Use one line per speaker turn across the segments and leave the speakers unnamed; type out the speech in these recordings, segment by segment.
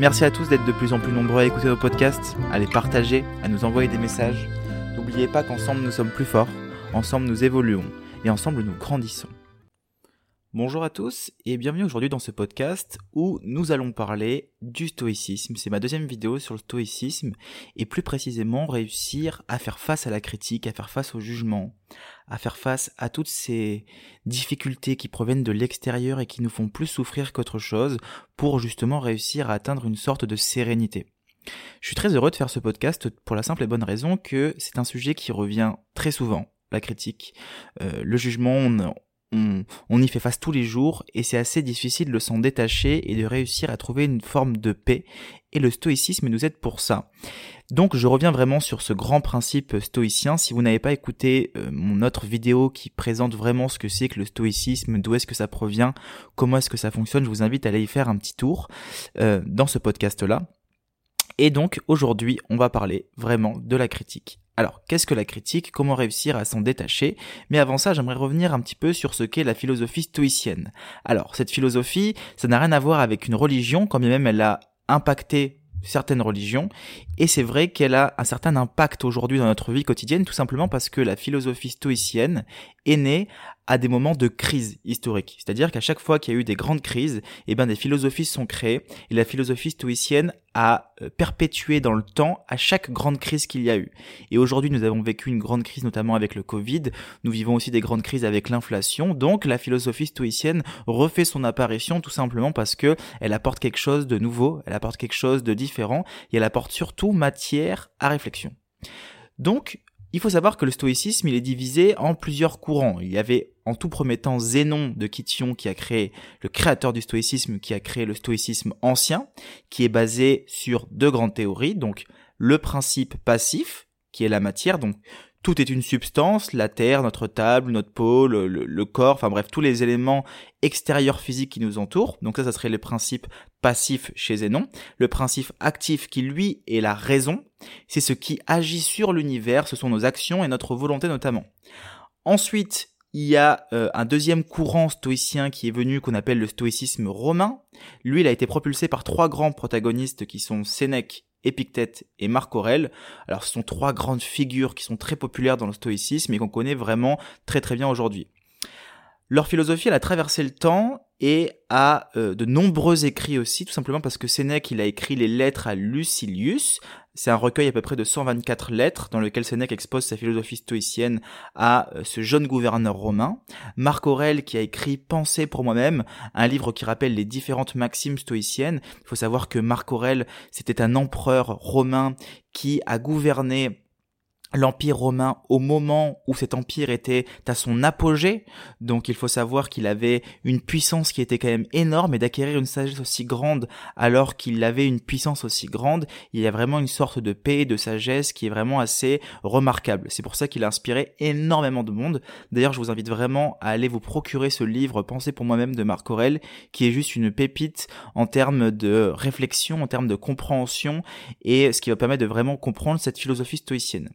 Merci à tous d'être de plus en plus nombreux à écouter nos podcasts, à les partager, à nous envoyer des messages. N'oubliez pas qu'ensemble nous sommes plus forts, ensemble nous évoluons et ensemble nous grandissons. Bonjour à tous et bienvenue aujourd'hui dans ce podcast où nous allons parler du stoïcisme. C'est ma deuxième vidéo sur le stoïcisme et plus précisément réussir à faire face à la critique, à faire face au jugement, à faire face à toutes ces difficultés qui proviennent de l'extérieur et qui nous font plus souffrir qu'autre chose pour justement réussir à atteindre une sorte de sérénité. Je suis très heureux de faire ce podcast pour la simple et bonne raison que c'est un sujet qui revient très souvent la critique, euh, le jugement, on, y fait face tous les jours et c'est assez difficile de s'en détacher et de réussir à trouver une forme de paix et le stoïcisme nous aide pour ça. Donc je reviens vraiment sur ce grand principe stoïcien. Si vous n'avez pas écouté euh, mon autre vidéo qui présente vraiment ce que c'est que le stoïcisme, d'où est-ce que ça provient, comment est-ce que ça fonctionne, je vous invite à aller y faire un petit tour euh, dans ce podcast-là. Et donc aujourd'hui, on va parler vraiment de la critique. Alors, qu'est-ce que la critique? Comment réussir à s'en détacher? Mais avant ça, j'aimerais revenir un petit peu sur ce qu'est la philosophie stoïcienne. Alors, cette philosophie, ça n'a rien à voir avec une religion, quand bien même elle a impacté certaines religions, et c'est vrai qu'elle a un certain impact aujourd'hui dans notre vie quotidienne, tout simplement parce que la philosophie stoïcienne est née à des moments de crise historique. C'est-à-dire qu'à chaque fois qu'il y a eu des grandes crises, eh ben des philosophies sont créées et la philosophie stoïcienne a euh, perpétué dans le temps à chaque grande crise qu'il y a eu. Et aujourd'hui, nous avons vécu une grande crise notamment avec le Covid. Nous vivons aussi des grandes crises avec l'inflation. Donc, la philosophie stoïcienne refait son apparition tout simplement parce que elle apporte quelque chose de nouveau, elle apporte quelque chose de différent et elle apporte surtout matière à réflexion. Donc, il faut savoir que le stoïcisme, il est divisé en plusieurs courants. Il y avait en tout premier temps Zénon de Kition qui a créé, le créateur du stoïcisme, qui a créé le stoïcisme ancien, qui est basé sur deux grandes théories, donc le principe passif, qui est la matière, donc tout est une substance, la terre, notre table, notre peau, le, corps, enfin bref, tous les éléments extérieurs physiques qui nous entourent. Donc ça, ça serait le principe passif chez Zénon. Le principe actif qui, lui, est la raison. C'est ce qui agit sur l'univers, ce sont nos actions et notre volonté notamment. Ensuite, il y a euh, un deuxième courant stoïcien qui est venu qu'on appelle le stoïcisme romain. Lui, il a été propulsé par trois grands protagonistes qui sont Sénèque, Épictète et Marc Aurèle. Alors ce sont trois grandes figures qui sont très populaires dans le stoïcisme et qu'on connaît vraiment très très bien aujourd'hui. Leur philosophie, elle a traversé le temps et a euh, de nombreux écrits aussi, tout simplement parce que Sénèque, il a écrit les lettres à Lucilius. C'est un recueil à peu près de 124 lettres dans lequel Sénèque expose sa philosophie stoïcienne à euh, ce jeune gouverneur romain. Marc Aurèle qui a écrit Penser pour moi-même, un livre qui rappelle les différentes maximes stoïciennes. Il faut savoir que Marc Aurèle, c'était un empereur romain qui a gouverné l'Empire romain au moment où cet empire était à son apogée. Donc il faut savoir qu'il avait une puissance qui était quand même énorme et d'acquérir une sagesse aussi grande alors qu'il avait une puissance aussi grande, il y a vraiment une sorte de paix, de sagesse qui est vraiment assez remarquable. C'est pour ça qu'il a inspiré énormément de monde. D'ailleurs, je vous invite vraiment à aller vous procurer ce livre Pensez pour moi-même de Marc Aurel qui est juste une pépite en termes de réflexion, en termes de compréhension et ce qui va permettre de vraiment comprendre cette philosophie stoïcienne.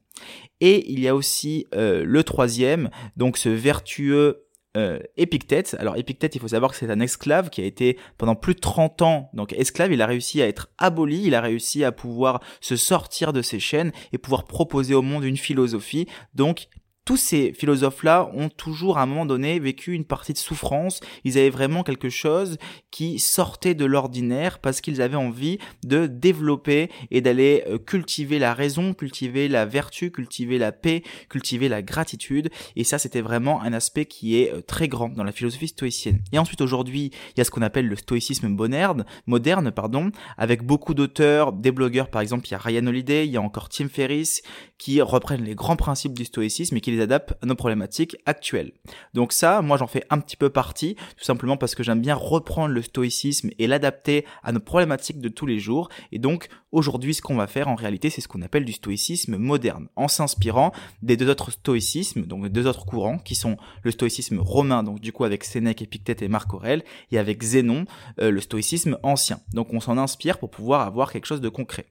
Et il y a aussi euh, le troisième, donc ce vertueux euh, Épictète. Alors Épictète, il faut savoir que c'est un esclave qui a été pendant plus de 30 ans donc esclave. Il a réussi à être aboli, il a réussi à pouvoir se sortir de ses chaînes et pouvoir proposer au monde une philosophie. Donc tous ces philosophes-là ont toujours à un moment donné vécu une partie de souffrance. Ils avaient vraiment quelque chose qui sortait de l'ordinaire parce qu'ils avaient envie de développer et d'aller euh, cultiver la raison, cultiver la vertu, cultiver la paix, cultiver la gratitude. Et ça, c'était vraiment un aspect qui est euh, très grand dans la philosophie stoïcienne. Et ensuite, aujourd'hui, il y a ce qu'on appelle le stoïcisme moderne, moderne, pardon, avec beaucoup d'auteurs, des blogueurs, par exemple, il y a Ryan Holiday, il y a encore Tim Ferriss, qui reprennent les grands principes du stoïcisme et qui les adapte à nos problématiques actuelles. Donc ça, moi j'en fais un petit peu partie, tout simplement parce que j'aime bien reprendre le stoïcisme et l'adapter à nos problématiques de tous les jours. Et donc aujourd'hui, ce qu'on va faire en réalité, c'est ce qu'on appelle du stoïcisme moderne, en s'inspirant des deux autres stoïcismes, donc deux autres courants, qui sont le stoïcisme romain, donc du coup avec Sénèque, Épictète et Marc Aurèle, et avec Zénon, euh, le stoïcisme ancien. Donc on s'en inspire pour pouvoir avoir quelque chose de concret.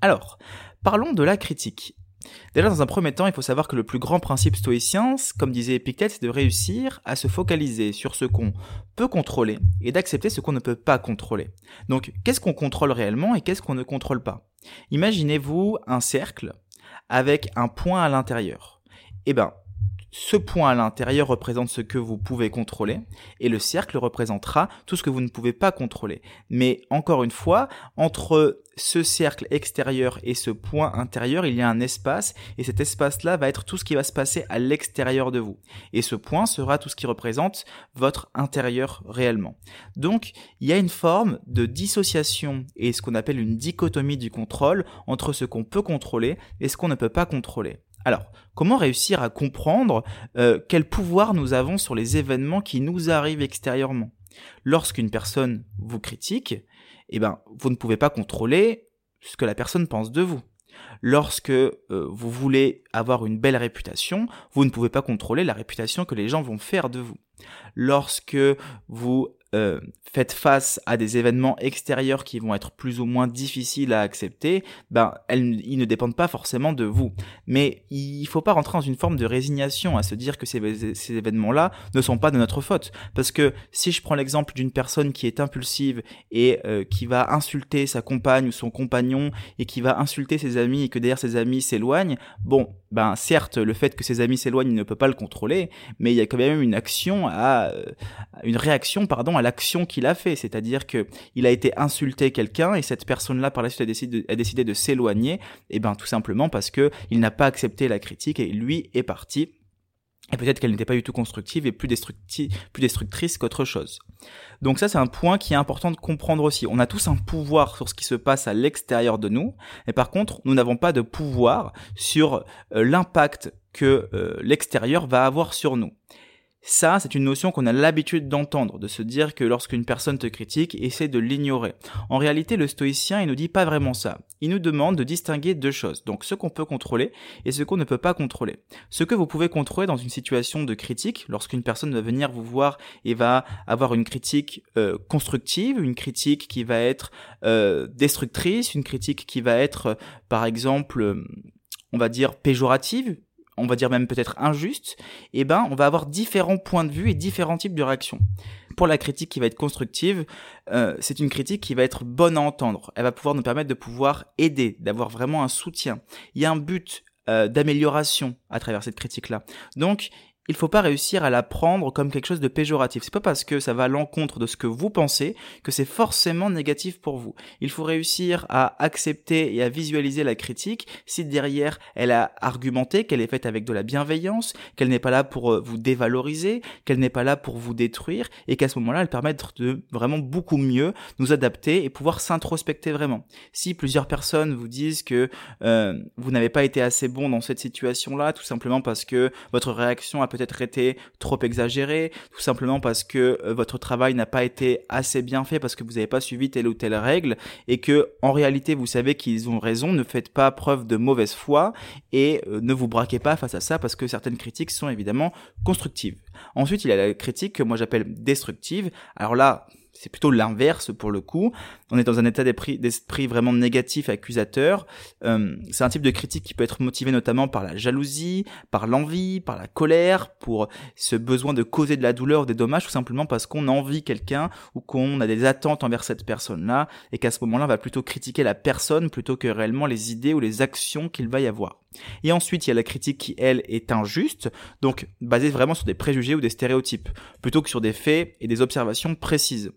Alors, parlons de la critique. Déjà, dans un premier temps, il faut savoir que le plus grand principe stoïcien, comme disait Épictète, c'est de réussir à se focaliser sur ce qu'on peut contrôler et d'accepter ce qu'on ne peut pas contrôler. Donc, qu'est-ce qu'on contrôle réellement et qu'est-ce qu'on ne contrôle pas? Imaginez-vous un cercle avec un point à l'intérieur. Eh ben, ce point à l'intérieur représente ce que vous pouvez contrôler et le cercle représentera tout ce que vous ne pouvez pas contrôler. Mais encore une fois, entre ce cercle extérieur et ce point intérieur, il y a un espace et cet espace-là va être tout ce qui va se passer à l'extérieur de vous. Et ce point sera tout ce qui représente votre intérieur réellement. Donc, il y a une forme de dissociation et ce qu'on appelle une dichotomie du contrôle entre ce qu'on peut contrôler et ce qu'on ne peut pas contrôler. Alors, comment réussir à comprendre euh, quel pouvoir nous avons sur les événements qui nous arrivent extérieurement? Lorsqu'une personne vous critique, eh ben, vous ne pouvez pas contrôler ce que la personne pense de vous. Lorsque euh, vous voulez avoir une belle réputation, vous ne pouvez pas contrôler la réputation que les gens vont faire de vous. Lorsque vous euh, faites face à des événements extérieurs qui vont être plus ou moins difficiles à accepter, ben ils ne dépendent pas forcément de vous. Mais il faut pas rentrer dans une forme de résignation à se dire que ces, ces événements-là ne sont pas de notre faute. Parce que si je prends l'exemple d'une personne qui est impulsive et euh, qui va insulter sa compagne ou son compagnon et qui va insulter ses amis et que derrière ses amis s'éloignent, bon, ben certes le fait que ses amis s'éloignent, il ne peut pas le contrôler, mais il y a quand même une action à euh, une réaction pardon à l'action qu'il a fait, c'est-à-dire que il a été insulté quelqu'un et cette personne-là par la suite a décidé de, s'éloigner, et ben tout simplement parce que il n'a pas accepté la critique et lui est parti. Et peut-être qu'elle n'était pas du tout constructive et plus, destructrice qu'autre chose. Donc ça, c'est un point qui est important de comprendre aussi. On a tous un pouvoir sur ce qui se passe à l'extérieur de nous, mais par contre, nous n'avons pas de pouvoir sur euh, l'impact que euh, l'extérieur va avoir sur nous. Ça, c'est une notion qu'on a l'habitude d'entendre, de se dire que lorsqu'une personne te critique, essaie de l'ignorer. En réalité, le stoïcien, il nous dit pas vraiment ça. Il nous demande de distinguer deux choses. Donc, ce qu'on peut contrôler et ce qu'on ne peut pas contrôler. Ce que vous pouvez contrôler dans une situation de critique, lorsqu'une personne va venir vous voir et va avoir une critique euh, constructive, une critique qui va être euh, destructrice, une critique qui va être, euh, par exemple, on va dire péjorative, on va dire même peut-être injuste, eh ben, on va avoir différents points de vue et différents types de réactions. Pour la critique qui va être constructive, euh, c'est une critique qui va être bonne à entendre. Elle va pouvoir nous permettre de pouvoir aider, d'avoir vraiment un soutien. Il y a un but euh, d'amélioration à travers cette critique-là. Donc, il faut pas réussir à la prendre comme quelque chose de péjoratif. C'est pas parce que ça va à l'encontre de ce que vous pensez que c'est forcément négatif pour vous. Il faut réussir à accepter et à visualiser la critique si derrière elle a argumenté, qu'elle est faite avec de la bienveillance, qu'elle n'est pas là pour euh, vous dévaloriser, qu'elle n'est pas là pour vous détruire et qu'à ce moment-là elle permet de vraiment beaucoup mieux nous adapter et pouvoir s'introspecter vraiment. Si plusieurs personnes vous disent que euh, vous n'avez pas été assez bon dans cette situation-là, tout simplement parce que votre réaction a peut-être été trop exagéré, tout simplement parce que euh, votre travail n'a pas été assez bien fait, parce que vous n'avez pas suivi telle ou telle règle, et que en réalité vous savez qu'ils ont raison, ne faites pas preuve de mauvaise foi et euh, ne vous braquez pas face à ça parce que certaines critiques sont évidemment constructives. Ensuite, il y a la critique que moi j'appelle destructive. Alors là, c'est plutôt l'inverse pour le coup. On est dans un état d'esprit vraiment négatif, accusateur. Euh, c'est un type de critique qui peut être motivé notamment par la jalousie, par l'envie, par la colère, pour ce besoin de causer de la douleur ou des dommages, tout simplement parce qu'on envie quelqu'un ou qu'on a des attentes envers cette personne-là, et qu'à ce moment-là, on va plutôt critiquer la personne plutôt que réellement les idées ou les actions qu'il va y avoir. Et ensuite, il y a la critique qui, elle, est injuste, donc basée vraiment sur des préjugés ou des stéréotypes, plutôt que sur des faits et des observations précises.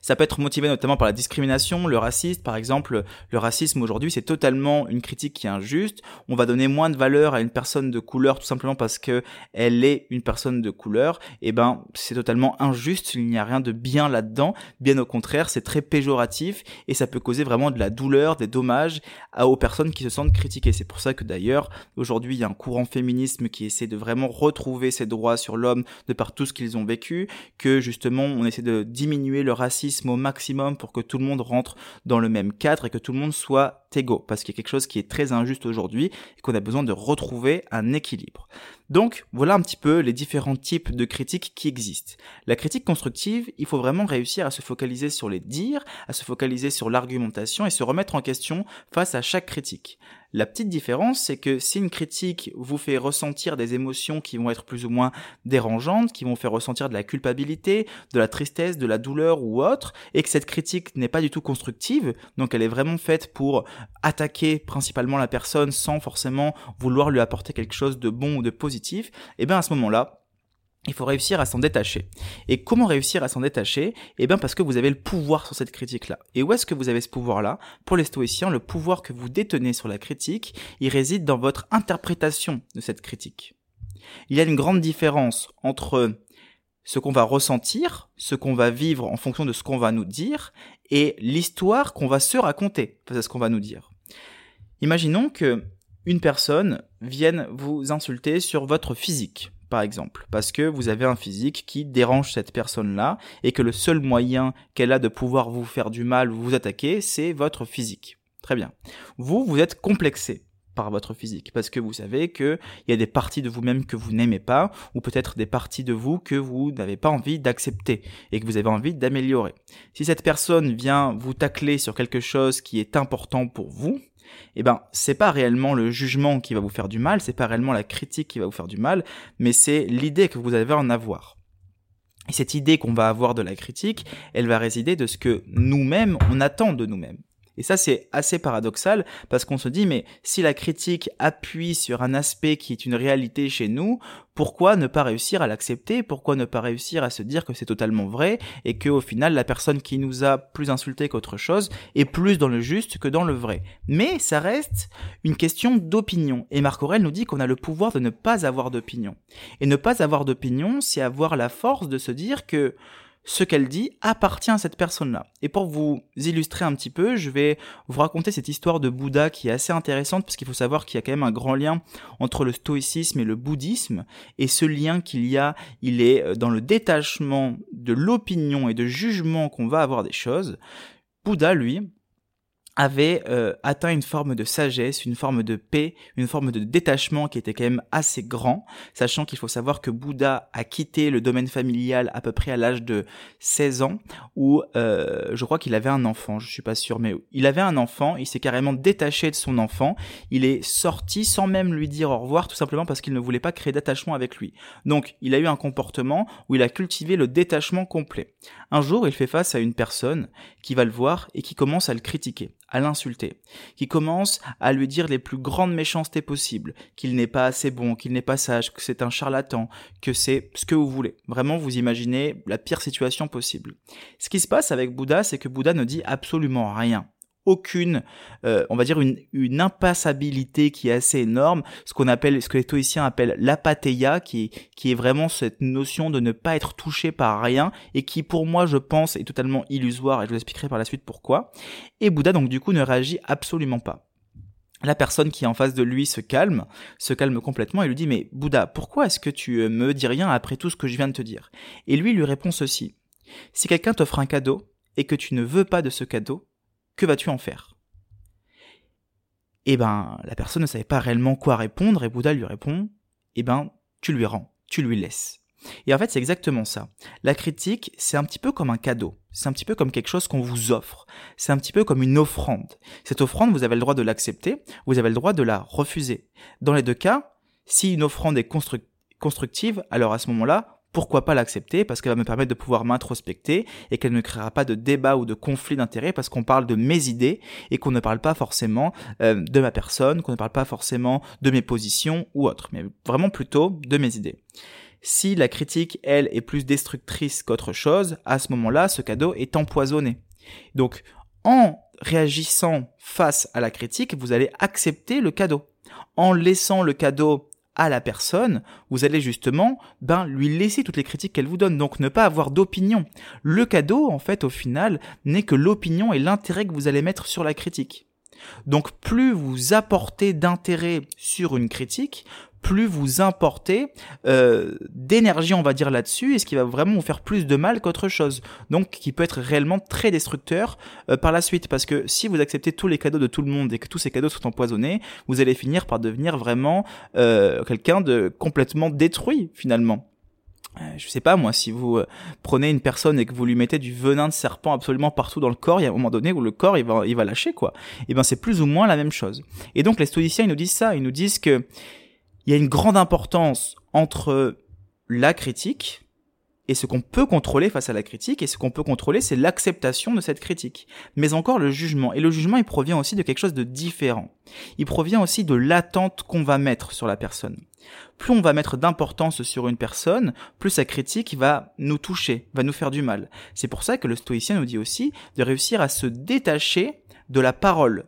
Ça peut être motivé notamment par la discrimination, le racisme. Par exemple, le racisme aujourd'hui, c'est totalement une critique qui est injuste. On va donner moins de valeur à une personne de couleur tout simplement parce que elle est une personne de couleur. Et eh ben, c'est totalement injuste. Il n'y a rien de bien là-dedans. Bien au contraire, c'est très péjoratif et ça peut causer vraiment de la douleur, des dommages aux personnes qui se sentent critiquées. C'est pour ça que d'ailleurs, aujourd'hui, il y a un courant féminisme qui essaie de vraiment retrouver ses droits sur l'homme de par tout ce qu'ils ont vécu, que justement, on essaie de diminuer le racisme au maximum pour que tout le monde rentre dans le même cadre et que tout le monde soit égaux, parce qu'il y a quelque chose qui est très injuste aujourd'hui et qu'on a besoin de retrouver un équilibre. Donc voilà un petit peu les différents types de critiques qui existent. La critique constructive, il faut vraiment réussir à se focaliser sur les dires, à se focaliser sur l'argumentation et se remettre en question face à chaque critique. La petite différence, c'est que si une critique vous fait ressentir des émotions qui vont être plus ou moins dérangeantes, qui vont faire ressentir de la culpabilité, de la tristesse, de la douleur ou autre, et que cette critique n'est pas du tout constructive, donc elle est vraiment faite pour attaquer principalement la personne sans forcément vouloir lui apporter quelque chose de bon ou de positif, et eh bien à ce moment-là, il faut réussir à s'en détacher. Et comment réussir à s'en détacher? Eh bien parce que vous avez le pouvoir sur cette critique-là. Et où est-ce que vous avez ce pouvoir-là? Pour les stoïciens, le pouvoir que vous détenez sur la critique, il réside dans votre interprétation de cette critique. Il y a une grande différence entre ce qu'on va ressentir, ce qu'on va vivre en fonction de ce qu'on va nous dire, et l'histoire qu'on va se raconter face à ce qu'on va nous dire. Imaginons que une personne vienne vous insulter sur votre physique par exemple, parce que vous avez un physique qui dérange cette personne-là et que le seul moyen qu'elle a de pouvoir vous faire du mal ou vous attaquer, c'est votre physique. Très bien. Vous, vous êtes complexé par votre physique parce que vous savez qu'il y a des parties de vous-même que vous n'aimez pas ou peut-être des parties de vous que vous n'avez pas envie d'accepter et que vous avez envie d'améliorer. Si cette personne vient vous tacler sur quelque chose qui est important pour vous, eh ben c'est pas réellement le jugement qui va vous faire du mal, c'est pas réellement la critique qui va vous faire du mal, mais c'est l'idée que vous avez en avoir. Et cette idée qu'on va avoir de la critique, elle va résider de ce que nous-mêmes on attend de nous-mêmes. Et ça, c'est assez paradoxal parce qu'on se dit, mais si la critique appuie sur un aspect qui est une réalité chez nous, pourquoi ne pas réussir à l'accepter? Pourquoi ne pas réussir à se dire que c'est totalement vrai et que au final, la personne qui nous a plus insulté qu'autre chose est plus dans le juste que dans le vrai? Mais ça reste une question d'opinion. Et Marc Aurel nous dit qu'on a le pouvoir de ne pas avoir d'opinion. Et ne pas avoir d'opinion, c'est avoir la force de se dire que ce qu'elle dit appartient à cette personne-là. Et pour vous illustrer un petit peu, je vais vous raconter cette histoire de Bouddha qui est assez intéressante parce qu'il faut savoir qu'il y a quand même un grand lien entre le stoïcisme et le bouddhisme. Et ce lien qu'il y a, il est euh, dans le détachement de l'opinion et de jugement qu'on va avoir des choses. Bouddha, lui, avait euh, atteint une forme de sagesse, une forme de paix, une forme de détachement qui était quand même assez grand, sachant qu'il faut savoir que Bouddha a quitté le domaine familial à peu près à l'âge de 16 ans, où euh, je crois qu'il avait un enfant, je suis pas sûr, mais il avait un enfant, il s'est carrément détaché de son enfant, il est sorti sans même lui dire au revoir, tout simplement parce qu'il ne voulait pas créer d'attachement avec lui. Donc il a eu un comportement où il a cultivé le détachement complet. Un jour, il fait face à une personne qui va le voir et qui commence à le critiquer à l'insulter, qui commence à lui dire les plus grandes méchancetés possibles, qu'il n'est pas assez bon, qu'il n'est pas sage, que c'est un charlatan, que c'est ce que vous voulez. Vraiment, vous imaginez la pire situation possible. Ce qui se passe avec Bouddha, c'est que Bouddha ne dit absolument rien aucune, euh, on va dire une, une, impassabilité qui est assez énorme, ce qu'on appelle, ce que les stoïciens appellent l'apatheia, qui, qui est vraiment cette notion de ne pas être touché par rien et qui, pour moi, je pense, est totalement illusoire et je vous expliquerai par la suite pourquoi. Et Bouddha, donc, du coup, ne réagit absolument pas. La personne qui est en face de lui se calme, se calme complètement et lui dit mais Bouddha, pourquoi est-ce que tu euh, me dis rien après tout ce que je viens de te dire? Et lui lui répond ceci. Si quelqu'un t'offre un cadeau et que tu ne veux pas de ce cadeau, que vas-tu en faire? Eh ben, la personne ne savait pas réellement quoi répondre et Bouddha lui répond, eh ben, tu lui rends, tu lui laisses. Et en fait, c'est exactement ça. La critique, c'est un petit peu comme un cadeau. C'est un petit peu comme quelque chose qu'on vous offre. C'est un petit peu comme une offrande. Cette offrande, vous avez le droit de l'accepter, vous avez le droit de la refuser. Dans les deux cas, si une offrande est constructive, alors à ce moment-là, pourquoi pas l'accepter? Parce qu'elle va me permettre de pouvoir m'introspecter et qu'elle ne créera pas de débat ou de conflit d'intérêts parce qu'on parle de mes idées et qu'on ne parle pas forcément euh, de ma personne, qu'on ne parle pas forcément de mes positions ou autres, mais vraiment plutôt de mes idées. Si la critique, elle, est plus destructrice qu'autre chose, à ce moment-là, ce cadeau est empoisonné. Donc, en réagissant face à la critique, vous allez accepter le cadeau. En laissant le cadeau à la personne, vous allez justement ben lui laisser toutes les critiques qu'elle vous donne, donc ne pas avoir d'opinion. Le cadeau, en fait, au final, n'est que l'opinion et l'intérêt que vous allez mettre sur la critique. Donc plus vous apportez d'intérêt sur une critique, plus vous importez euh, d'énergie, on va dire là-dessus, et ce qui va vraiment vous faire plus de mal qu'autre chose. Donc, qui peut être réellement très destructeur euh, par la suite, parce que si vous acceptez tous les cadeaux de tout le monde et que tous ces cadeaux sont empoisonnés, vous allez finir par devenir vraiment euh, quelqu'un de complètement détruit finalement. Euh, je sais pas moi, si vous prenez une personne et que vous lui mettez du venin de serpent absolument partout dans le corps, il y a un moment donné où le corps il va, il va lâcher quoi. Et eh ben c'est plus ou moins la même chose. Et donc les stoïciens ils nous disent ça, ils nous disent que il y a une grande importance entre la critique et ce qu'on peut contrôler face à la critique, et ce qu'on peut contrôler, c'est l'acceptation de cette critique. Mais encore le jugement. Et le jugement, il provient aussi de quelque chose de différent. Il provient aussi de l'attente qu'on va mettre sur la personne. Plus on va mettre d'importance sur une personne, plus sa critique va nous toucher, va nous faire du mal. C'est pour ça que le stoïcien nous dit aussi de réussir à se détacher de la parole.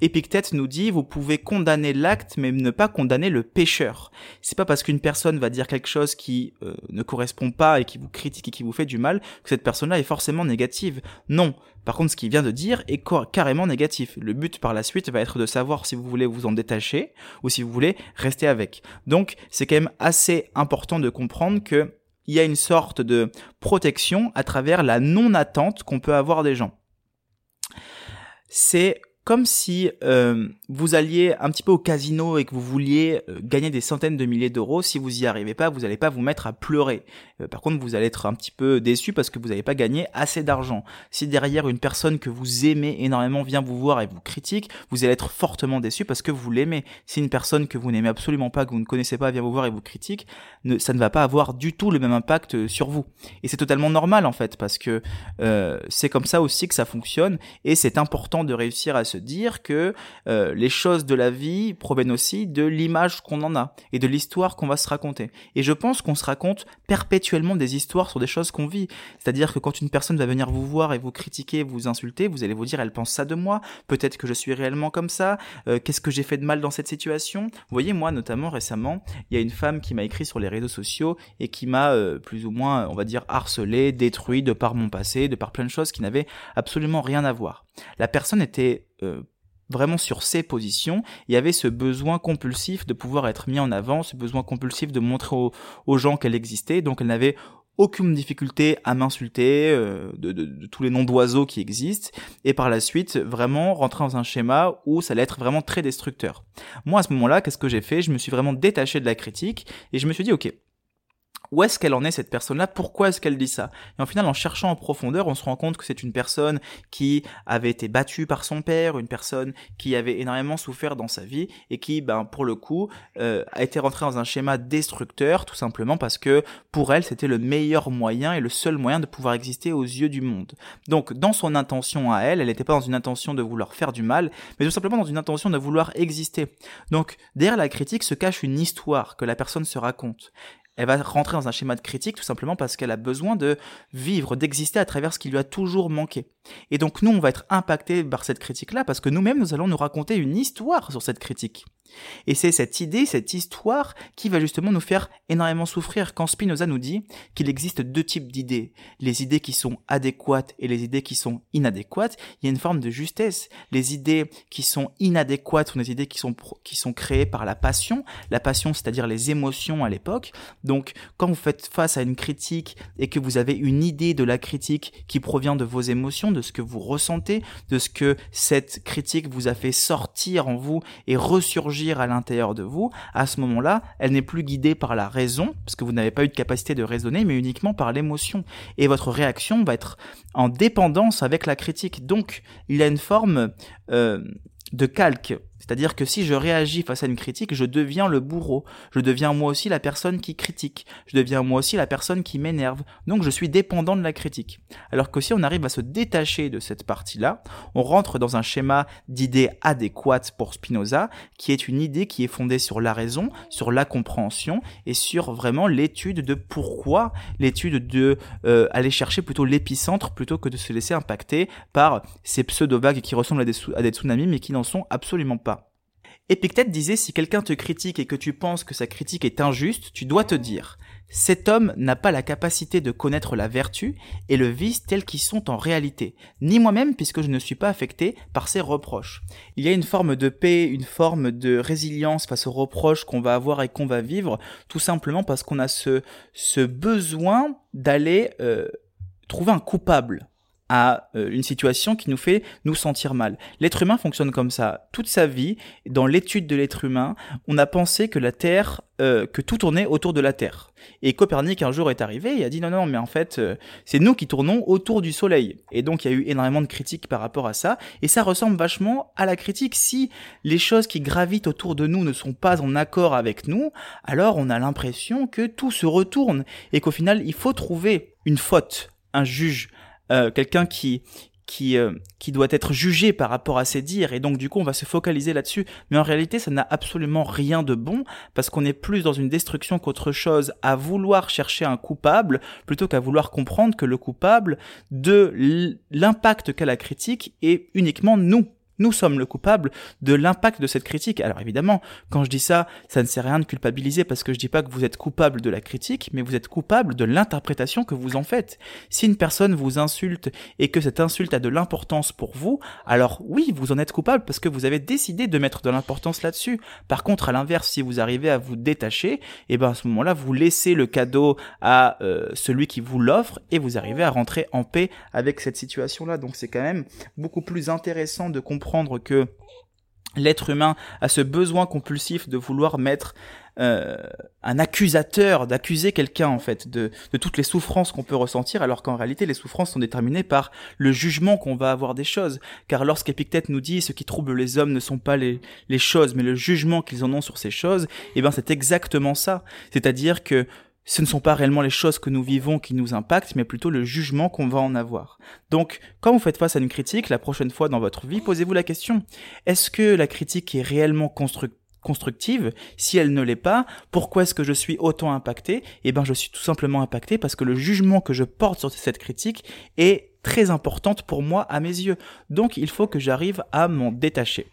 Épictète nous dit vous pouvez condamner l'acte mais ne pas condamner le pécheur. C'est pas parce qu'une personne va dire quelque chose qui euh, ne correspond pas et qui vous critique et qui vous fait du mal que cette personne-là est forcément négative. Non. Par contre, ce qu'il vient de dire est carrément négatif. Le but par la suite va être de savoir si vous voulez vous en détacher ou si vous voulez rester avec. Donc, c'est quand même assez important de comprendre que il y a une sorte de protection à travers la non-attente qu'on peut avoir des gens. C'est comme si euh, vous alliez un petit peu au casino et que vous vouliez euh, gagner des centaines de milliers d'euros. Si vous y arrivez pas, vous n'allez pas vous mettre à pleurer. Euh, par contre, vous allez être un petit peu déçu parce que vous n'avez pas gagné assez d'argent. Si derrière une personne que vous aimez énormément vient vous voir et vous critique, vous allez être fortement déçu parce que vous l'aimez. Si une personne que vous n'aimez absolument pas, que vous ne connaissez pas, vient vous voir et vous critique, ça ne va pas avoir du tout le même impact sur vous. Et c'est totalement normal en fait parce que c'est comme ça aussi que ça fonctionne et c'est important de réussir à se dire que euh, les choses de la vie proviennent aussi de l'image qu'on en a et de l'histoire qu'on va se raconter. Et je pense qu'on se raconte perpétuellement des histoires sur des choses qu'on vit. C'est-à-dire que quand une personne va venir vous voir et vous critiquer, vous insulter, vous allez vous dire elle pense ça de moi, peut-être que je suis réellement comme ça, euh, qu'est-ce que j'ai fait de mal dans cette situation? Vous voyez, moi notamment récemment, il y a une femme qui m'a écrit sur les réseaux sociaux et qui m'a euh, plus ou moins, on va dire, harcelé, détruit de par mon passé, de par plein de choses qui n'avaient absolument rien à voir. La personne était euh, vraiment sur ses positions, il y avait ce besoin compulsif de pouvoir être mis en avant, ce besoin compulsif de montrer aux, gens qu'elle existait, donc elle n'avait aucune difficulté à m'insulter euh, de, tous les noms d'oiseaux qui existent. Et par la suite vraiment rentrer dans un schéma où ça allait être vraiment très destructeur. Moi à ce moment-là, qu'est-ce que j'ai fait? Je me suis vraiment détaché de la critique et je me suis dit ok, où est-ce qu'elle en est cette personne-là? Pourquoi est-ce qu'elle dit ça? Et en final, en cherchant en profondeur, on se rend compte que c'est une personne qui avait été battue par son père, une personne qui avait énormément souffert dans sa vie et qui, ben, pour le coup, euh, a été rentrée dans un schéma destructeur, tout simplement parce que pour elle, c'était le meilleur moyen et le seul moyen de pouvoir exister aux yeux du monde. Donc, dans son intention à elle, elle n'était pas dans une intention de vouloir faire du mal, mais tout simplement dans une intention de vouloir exister. Donc, derrière la critique se cache une histoire que la personne se raconte elle va rentrer dans un schéma de critique tout simplement parce qu'elle a besoin de vivre, d'exister à travers ce qui lui a toujours manqué. Et donc nous, on va être impacté par cette critique-là parce que nous-mêmes, nous allons nous raconter une histoire sur cette critique. Et c'est cette idée, cette histoire qui va justement nous faire énormément souffrir quand Spinoza nous dit qu'il existe deux types d'idées. Les idées qui sont adéquates et les idées qui sont inadéquates. Il y a une forme de justesse. Les idées qui sont inadéquates sont des idées qui sont, qui sont créées par la passion. La passion, c'est-à-dire les émotions à l'époque. Donc, quand vous faites face à une critique et que vous avez une idée de la critique qui provient de vos émotions, de ce que vous ressentez, de ce que cette critique vous a fait sortir en vous et ressurgir à l'intérieur de vous, à ce moment-là, elle n'est plus guidée par la raison, parce que vous n'avez pas eu de capacité de raisonner, mais uniquement par l'émotion. Et votre réaction va être en dépendance avec la critique. Donc, il y a une forme euh, de calque. C'est-à-dire que si je réagis face à une critique, je deviens le bourreau. Je deviens moi aussi la personne qui critique. Je deviens moi aussi la personne qui m'énerve. Donc je suis dépendant de la critique. Alors que si on arrive à se détacher de cette partie-là, on rentre dans un schéma d'idées adéquates pour Spinoza, qui est une idée qui est fondée sur la raison, sur la compréhension et sur vraiment l'étude de pourquoi, l'étude de euh, aller chercher plutôt l'épicentre plutôt que de se laisser impacter par ces pseudo-vagues qui ressemblent à des, à des tsunamis mais qui n'en sont absolument pas. Épictète disait si quelqu'un te critique et que tu penses que sa critique est injuste, tu dois te dire cet homme n'a pas la capacité de connaître la vertu et le vice tels qu'ils sont en réalité, ni moi-même puisque je ne suis pas affecté par ces reproches. Il y a une forme de paix, une forme de résilience face aux reproches qu'on va avoir et qu'on va vivre, tout simplement parce qu'on a ce, besoin d'aller euh, trouver un coupable à euh, une situation qui nous fait nous sentir mal. L'être humain fonctionne comme ça. Toute sa vie, dans l'étude de l'être humain, on a pensé que la Terre, euh, que tout tournait autour de la Terre. Et Copernic un jour est arrivé et a dit non non mais en fait euh, c'est nous qui tournons autour du Soleil. Et donc il y a eu énormément de critiques par rapport à ça et ça ressemble vachement à la critique. Si les choses qui gravitent autour de nous ne sont pas en accord avec nous, alors on a l'impression que tout se retourne et qu'au final il faut trouver une faute, un juge, euh, quelqu'un qui qui, euh, qui doit être jugé par rapport à ses dires. Et donc du coup on va se focaliser là-dessus. Mais en réalité ça n'a absolument rien de bon parce qu'on est plus dans une destruction qu'autre chose. À vouloir chercher un coupable plutôt qu'à vouloir comprendre que le coupable de l'impact qu'a la critique est uniquement nous nous sommes le coupable de l'impact de cette critique. Alors évidemment, quand je dis ça, ça ne sert à rien de culpabiliser parce que je dis pas que vous êtes coupable de la critique, mais vous êtes coupable de l'interprétation que vous en faites. Si une personne vous insulte et que cette insulte a de l'importance pour vous, alors oui, vous en êtes coupable parce que vous avez décidé de mettre de l'importance là-dessus. Par contre, à l'inverse, si vous arrivez à vous détacher, et eh ben à ce moment-là, vous laissez le cadeau à euh, celui qui vous l'offre et vous arrivez à rentrer en paix avec cette situation-là. Donc c'est quand même beaucoup plus intéressant de comprendre que l'être humain a ce besoin compulsif de vouloir mettre euh, un accusateur, d'accuser quelqu'un en fait de, toutes les souffrances qu'on peut ressentir, alors qu'en réalité les souffrances sont déterminées par le jugement qu'on va avoir des choses. Car lorsqu'Épictète nous dit ce qui trouble les hommes ne sont pas les, choses, mais le jugement qu'ils en ont sur ces choses, eh ben c'est exactement ça. C'est-à-dire que ce ne sont pas réellement les choses que nous vivons qui nous impactent, mais plutôt le jugement qu'on va en avoir. Donc, quand vous faites face à une critique, la prochaine fois dans votre vie, posez-vous la question, est-ce que la critique est réellement constructive? Si elle ne l'est pas, pourquoi est-ce que je suis autant impacté? Eh ben, je suis tout simplement impacté parce que le jugement que je porte sur cette critique est très importante pour moi à mes yeux. Donc, il faut que j'arrive à m'en détacher.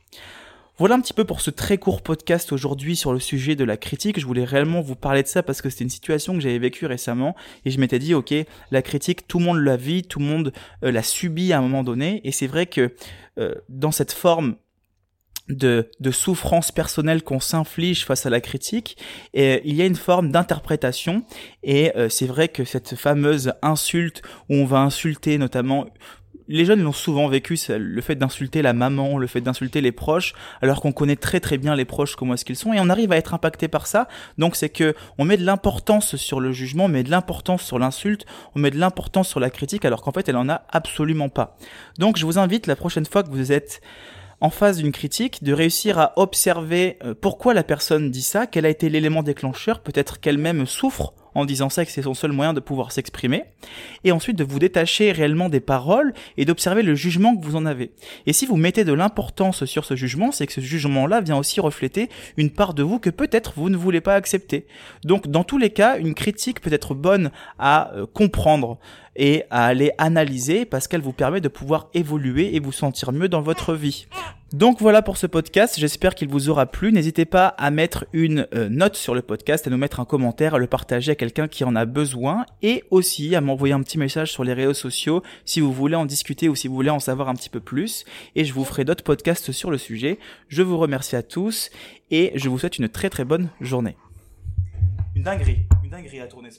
Voilà un petit peu pour ce très court podcast aujourd'hui sur le sujet de la critique. Je voulais réellement vous parler de ça parce que c'était une situation que j'avais vécue récemment et je m'étais dit ok la critique tout le monde la vit, tout le monde euh, l'a subit à un moment donné et c'est vrai que euh, dans cette forme de, de souffrance personnelle qu'on s'inflige face à la critique, il y a une forme d'interprétation, et euh, c'est vrai que cette fameuse insulte où on va insulter notamment les jeunes l'ont souvent vécu, le fait d'insulter la maman, le fait d'insulter les proches, alors qu'on connaît très très bien les proches, comment est-ce qu'ils sont, et on arrive à être impacté par ça. Donc c'est que on met de l'importance sur le jugement, on met de l'importance sur l'insulte, on met de l'importance sur la critique, alors qu'en fait elle en a absolument pas. Donc je vous invite la prochaine fois que vous êtes en face d'une critique, de réussir à observer euh, pourquoi la personne dit ça, quel a été l'élément déclencheur, peut-être qu'elle-même souffre en disant ça que c'est son seul moyen de pouvoir s'exprimer, et ensuite de vous détacher réellement des paroles et d'observer le jugement que vous en avez. Et si vous mettez de l'importance sur ce jugement, c'est que ce jugement-là vient aussi refléter une part de vous que peut-être vous ne voulez pas accepter. Donc dans tous les cas, une critique peut être bonne à euh, comprendre et à aller analyser parce qu'elle vous permet de pouvoir évoluer et vous sentir mieux dans votre vie. Donc voilà pour ce podcast, j'espère qu'il vous aura plu. N'hésitez pas à mettre une euh, note sur le podcast, à nous mettre un commentaire, à le partager à quelqu'un qui en a besoin et aussi à m'envoyer un petit message sur les réseaux sociaux si vous voulez en discuter ou si vous voulez en savoir un petit peu plus. Et je vous ferai d'autres podcasts sur le sujet. Je vous remercie à tous et je vous souhaite une très très bonne journée. Une dinguerie, une dinguerie à tourner